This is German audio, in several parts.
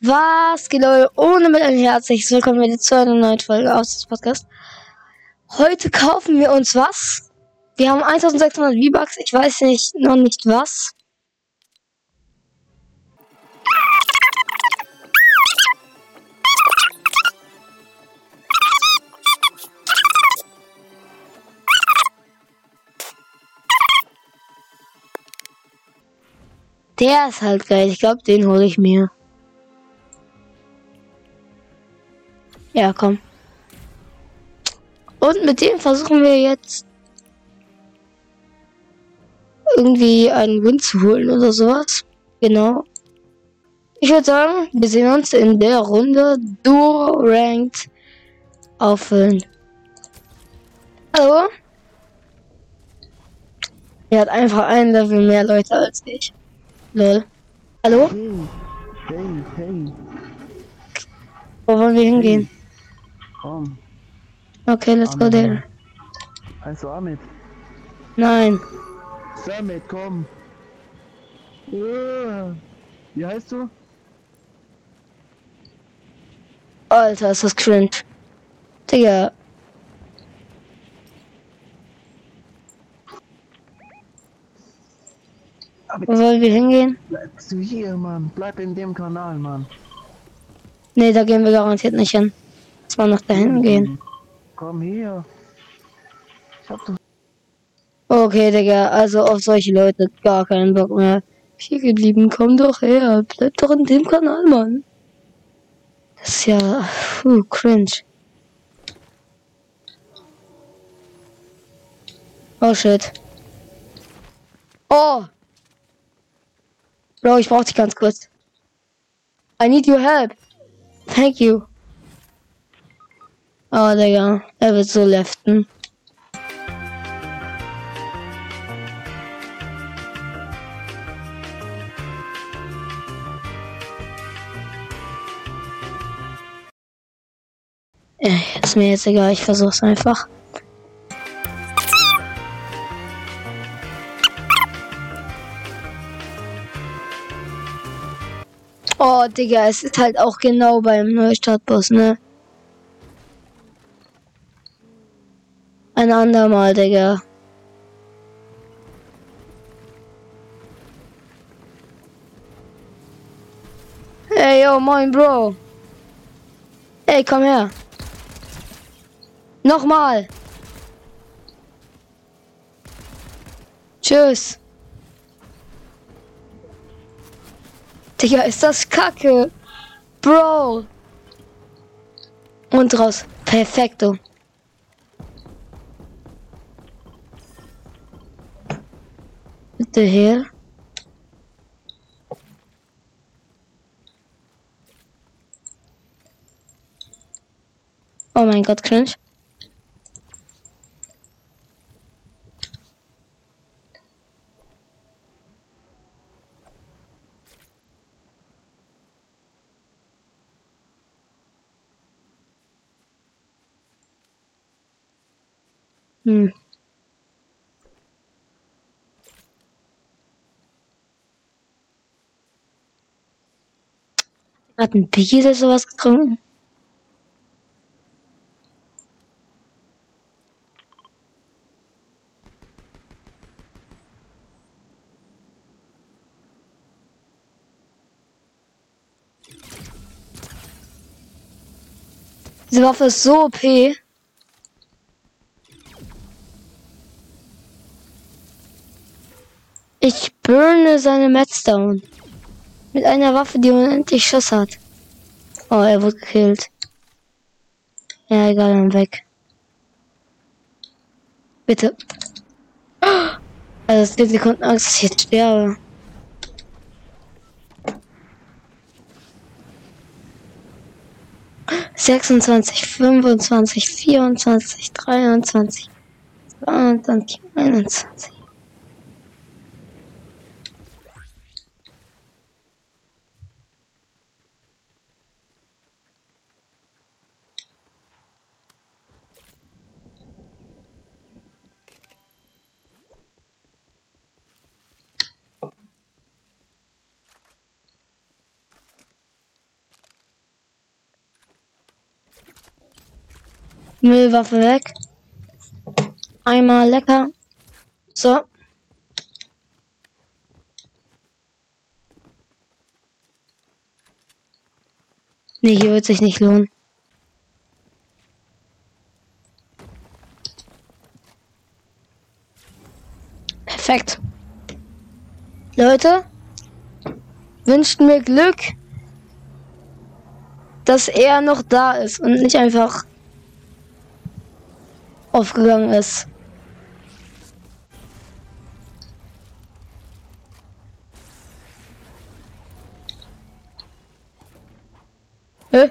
Was geht Leute? Ohne mit ein herzliches Willkommen wieder zu einer neuen Folge aus dem Podcast. Heute kaufen wir uns was? Wir haben 1600 V-Bucks, ich weiß nicht, noch nicht was. Der ist halt geil. Ich glaube, den hole ich mir. Ja, komm. Und mit dem versuchen wir jetzt irgendwie einen Win zu holen oder sowas. Genau. Ich würde sagen, wir sehen uns in der Runde Duo Ranked auffüllen. Hallo? Er hat einfach ein Level mehr Leute als ich. Lol. Hallo? Hey, hey, hey, Wo wollen wir hingehen? Komm. Okay, let's go Ahmed. there. Heißt du Ahmed? Nein. Samet, komm. Wie heißt du? Alter, ist das cringe. Digga. Wo wollen wir hingehen? bleibst du hier, Mann? Bleib in dem Kanal, Mann. Nee, da gehen wir garantiert nicht hin. Lass mal nach dahin gehen. Komm hier. Ich hab doch. Okay, Digga, also auf solche Leute gar keinen Bock mehr. Hier geblieben, komm doch her. Bleib doch in dem Kanal, Mann. Das ist ja puh, cringe. Oh shit. Oh! Bro, ich brauch dich ganz kurz. I need your help. Thank you. Oh, Digga, er wird so leften. Äh, Ist mir jetzt egal, ich versuch's einfach. Oh, Digga, es ist halt auch genau beim Neustartboss, ne? Ein andermal, Digga. Hey, yo, moin, Bro. Ey, komm her. Nochmal. Tschüss. Digga, ist das kacke. Bro. Und raus. Perfekto. Bitte her. Oh mein Gott, cringe. Hm. Hat ein Piggy oder sowas getrunken? Diese Waffe ist so OP. Ich burne seine Mets down. Mit einer Waffe, die unendlich Schuss hat. Oh, er wurde gekillt. Ja, egal, dann weg. Bitte. Also, 10 Sekunden Angst, dass ich jetzt sterbe. Sechsundzwanzig, fünfundzwanzig, vierundzwanzig, dreiundzwanzig, zweiundzwanzig, einundzwanzig. Müllwaffe weg. Einmal lecker. So. Nee, hier wird sich nicht lohnen. Perfekt. Leute, wünscht mir Glück, dass er noch da ist und nicht einfach aufgegangen ist. Hä?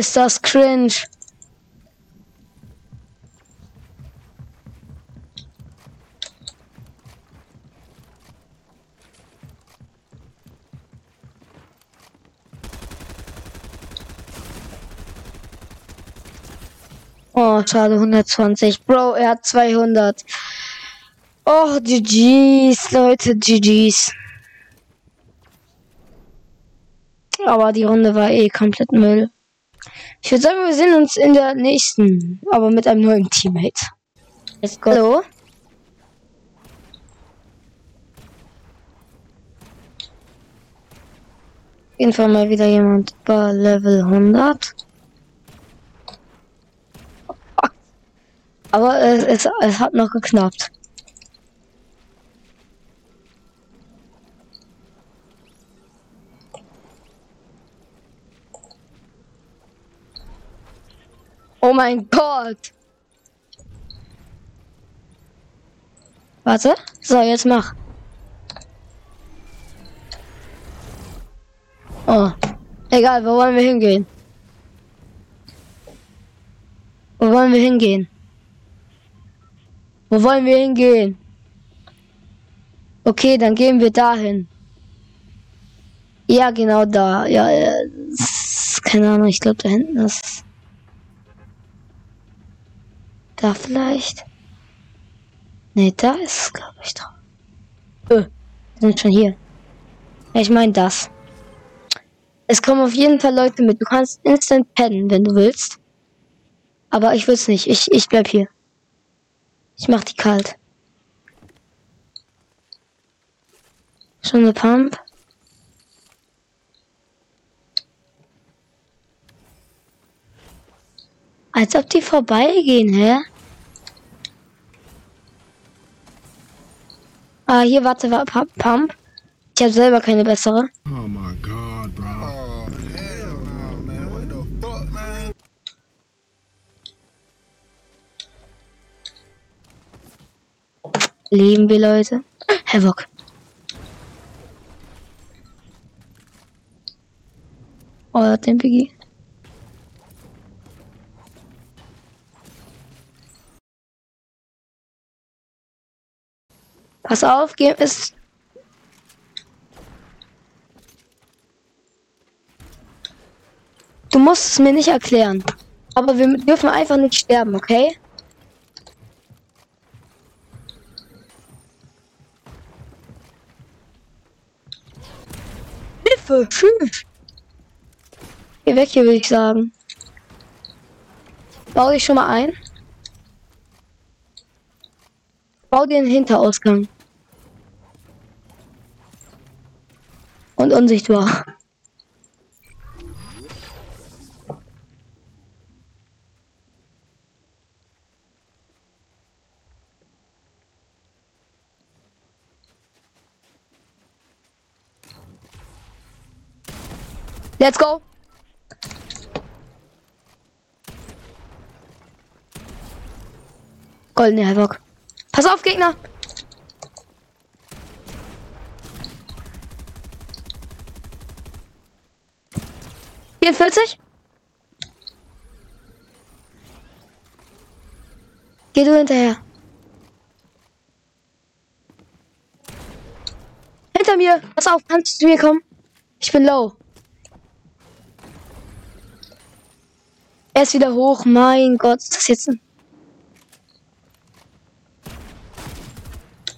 Ist das cringe? Oh, schade, 120. Bro, er hat 200. Oh, GG's, Leute, GG's. Aber die Runde war eh komplett Müll. Ich würde sagen, wir sehen uns in der nächsten, aber mit einem neuen Teammate. Let's go. Hallo? Auf jeden Fall mal wieder jemand bei Level 100. Aber es, es, es hat noch geknappt. Oh mein Gott. Warte. So, jetzt mach. Oh. Egal, wo wollen wir hingehen? Wo wollen wir hingehen? Wo wollen wir hingehen? Okay, dann gehen wir dahin. Ja, genau da. Ja, ja keine Ahnung, ich glaube da hinten ist. Da vielleicht? Ne, da ist es, glaube ich, drauf. Öh, wir sind schon hier. Ich meine das. Es kommen auf jeden Fall Leute mit. Du kannst instant pennen, wenn du willst. Aber ich will's nicht. Ich, ich bleib hier. Ich mach die kalt. Schon eine Pump. Als ob die vorbeigehen, hä? Ah, hier, warte, warte, Pump. Ich habe selber keine bessere. Oh my god, bro. Oh, hell no, man. What the fuck, man? Leben wir, Leute. Havoc. Oh, den Biggie. Pass auf, geh es. Du musst es mir nicht erklären. Aber wir dürfen einfach nicht sterben, okay? Hilfe! Tschüss! Geh weg hier, würde ich sagen. Baue ich schon mal ein. Bau den Hinterausgang. Und unsichtbar. Let's go. Goldene Havoc. Pass auf, Gegner. Vierundvierzig. Geh du hinterher. Hinter mir. Pass auf, kannst du zu mir kommen? Ich bin low. Er ist wieder hoch. Mein Gott, ist das jetzt ein.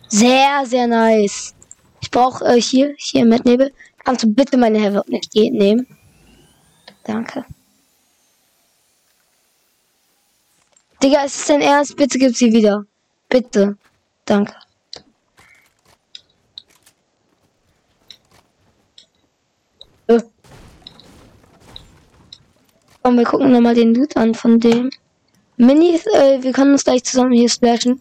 Sehr, sehr nice. Ich brauche äh, hier, hier mit Nebel. Kannst du bitte meine Havoc nicht nehmen? Danke. Digga, ist es dein Ernst? Bitte gib sie wieder. Bitte. Danke. Komm, wir gucken nochmal den Loot an von dem. Mini, äh, wir können uns gleich zusammen hier splashen.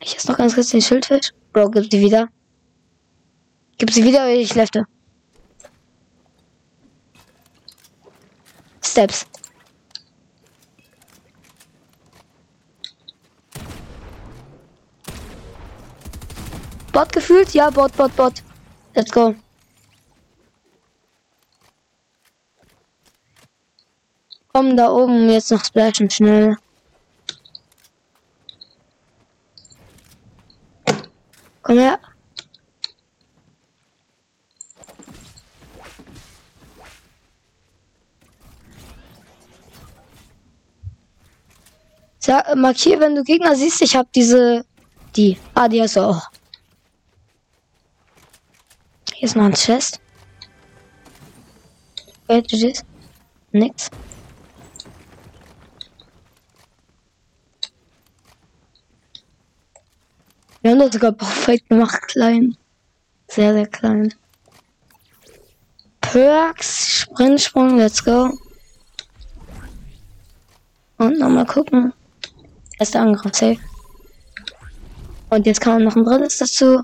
Ich esse noch ganz kurz den Schildfisch. Bro, gib die wieder. Gib sie wieder, oder ich lefte. Steps. Bot gefühlt? Ja, Bot, Bot, Bot. Let's go. Komm da oben jetzt noch splashen schnell. Komm her. Sag, markier, wenn du Gegner siehst, ich habe diese, die. Ah, die hast du auch. Hier ist noch ein Chest. Okay, ist Nix. Wir haben das sogar perfekt gemacht, klein. Sehr, sehr klein. Perks, Sprintsprung, let's go. Und nochmal gucken. Erster Angriff, safe. Und jetzt kann man noch ein drittes dazu.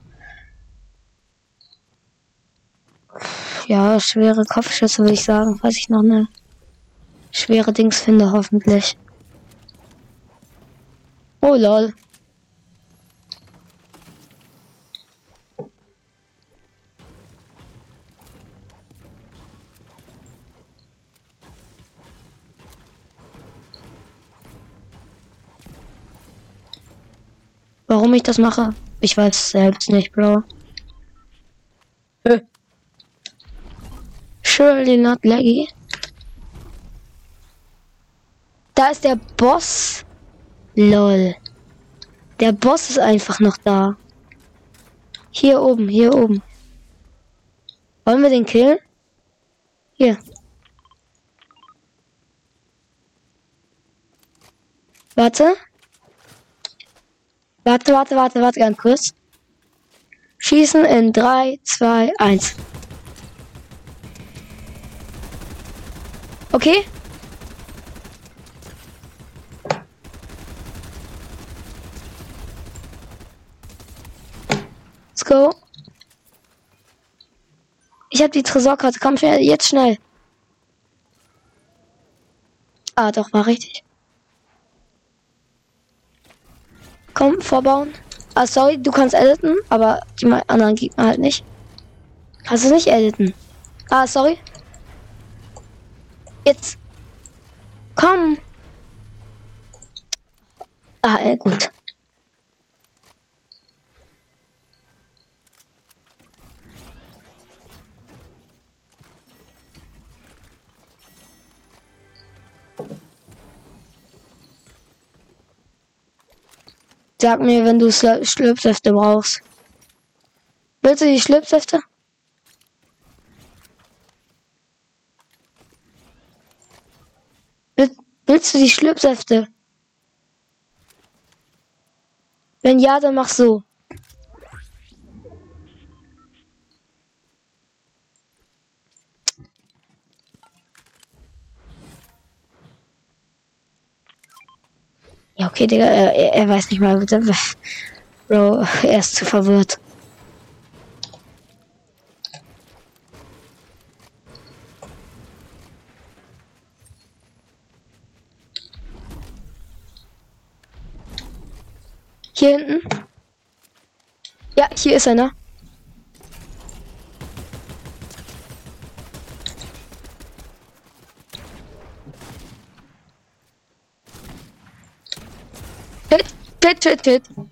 Ja, schwere Kopfschüsse würde ich sagen, falls ich noch eine schwere Dings finde, hoffentlich. Oh lol. Warum ich das mache? Ich weiß selbst nicht, Bro. Surely not laggy. Da ist der Boss. Lol. Der Boss ist einfach noch da. Hier oben, hier oben. Wollen wir den killen? Hier. Warte. Warte, warte, warte, warte ganz kurz. Schießen in 3, 2, 1. Okay. Let's go. Ich habe die Tresorkarte. Komm schnell, jetzt schnell. Ah, doch, war richtig. Komm, vorbauen. Ah, sorry, du kannst editen, aber die anderen Gegner halt nicht. Kannst du nicht editen. Ah, sorry. Jetzt. Komm. Ah, äh, gut. Sag mir, wenn du Schlüpfsäfte brauchst. Willst du die Schlüpfsäfte? Willst du die Schlüpfsäfte? Wenn ja, dann mach so. Ja, okay, Digga, er, er- weiß nicht mal, bitte. Bro, er ist zu verwirrt. Hier hinten. Ja, hier ist einer. Hit, hit, hit, hit.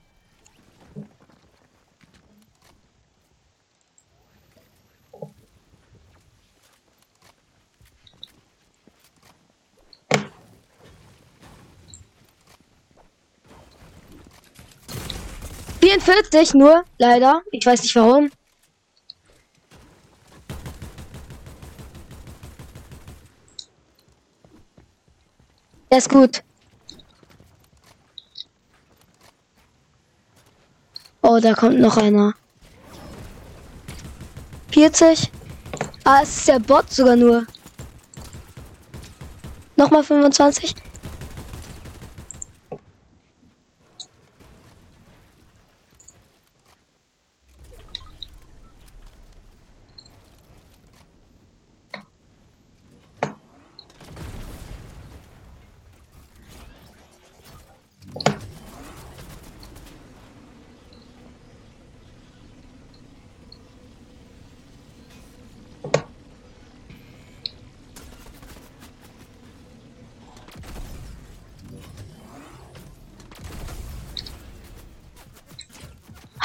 Vierundvierzig nur, leider. Ich weiß nicht warum. Der ist gut. Oh, da kommt noch einer. 40. Ah, es ist der Bot sogar nur. Nochmal 25.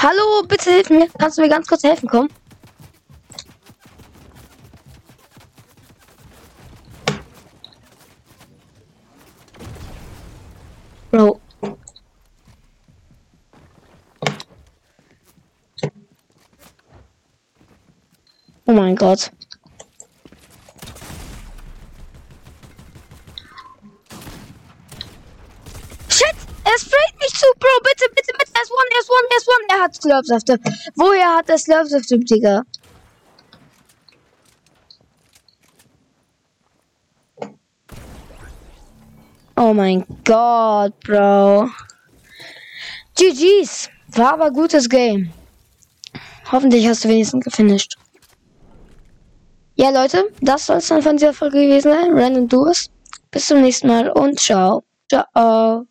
Hallo, bitte hilf mir. Kannst du mir ganz kurz helfen, komm? Bro. Oh mein Gott. Shit! Er sprayt mich zu, Bro. Bitte. One. Er hat Slurpsäfte. Woher hat er Slurpsäfte, Digga? Oh mein Gott, Bro. GG's. War aber gutes Game. Hoffentlich hast du wenigstens gefinisht. Ja, Leute, das soll es dann von dieser Folge gewesen sein. Random Duos. Bis zum nächsten Mal und ciao. Ciao.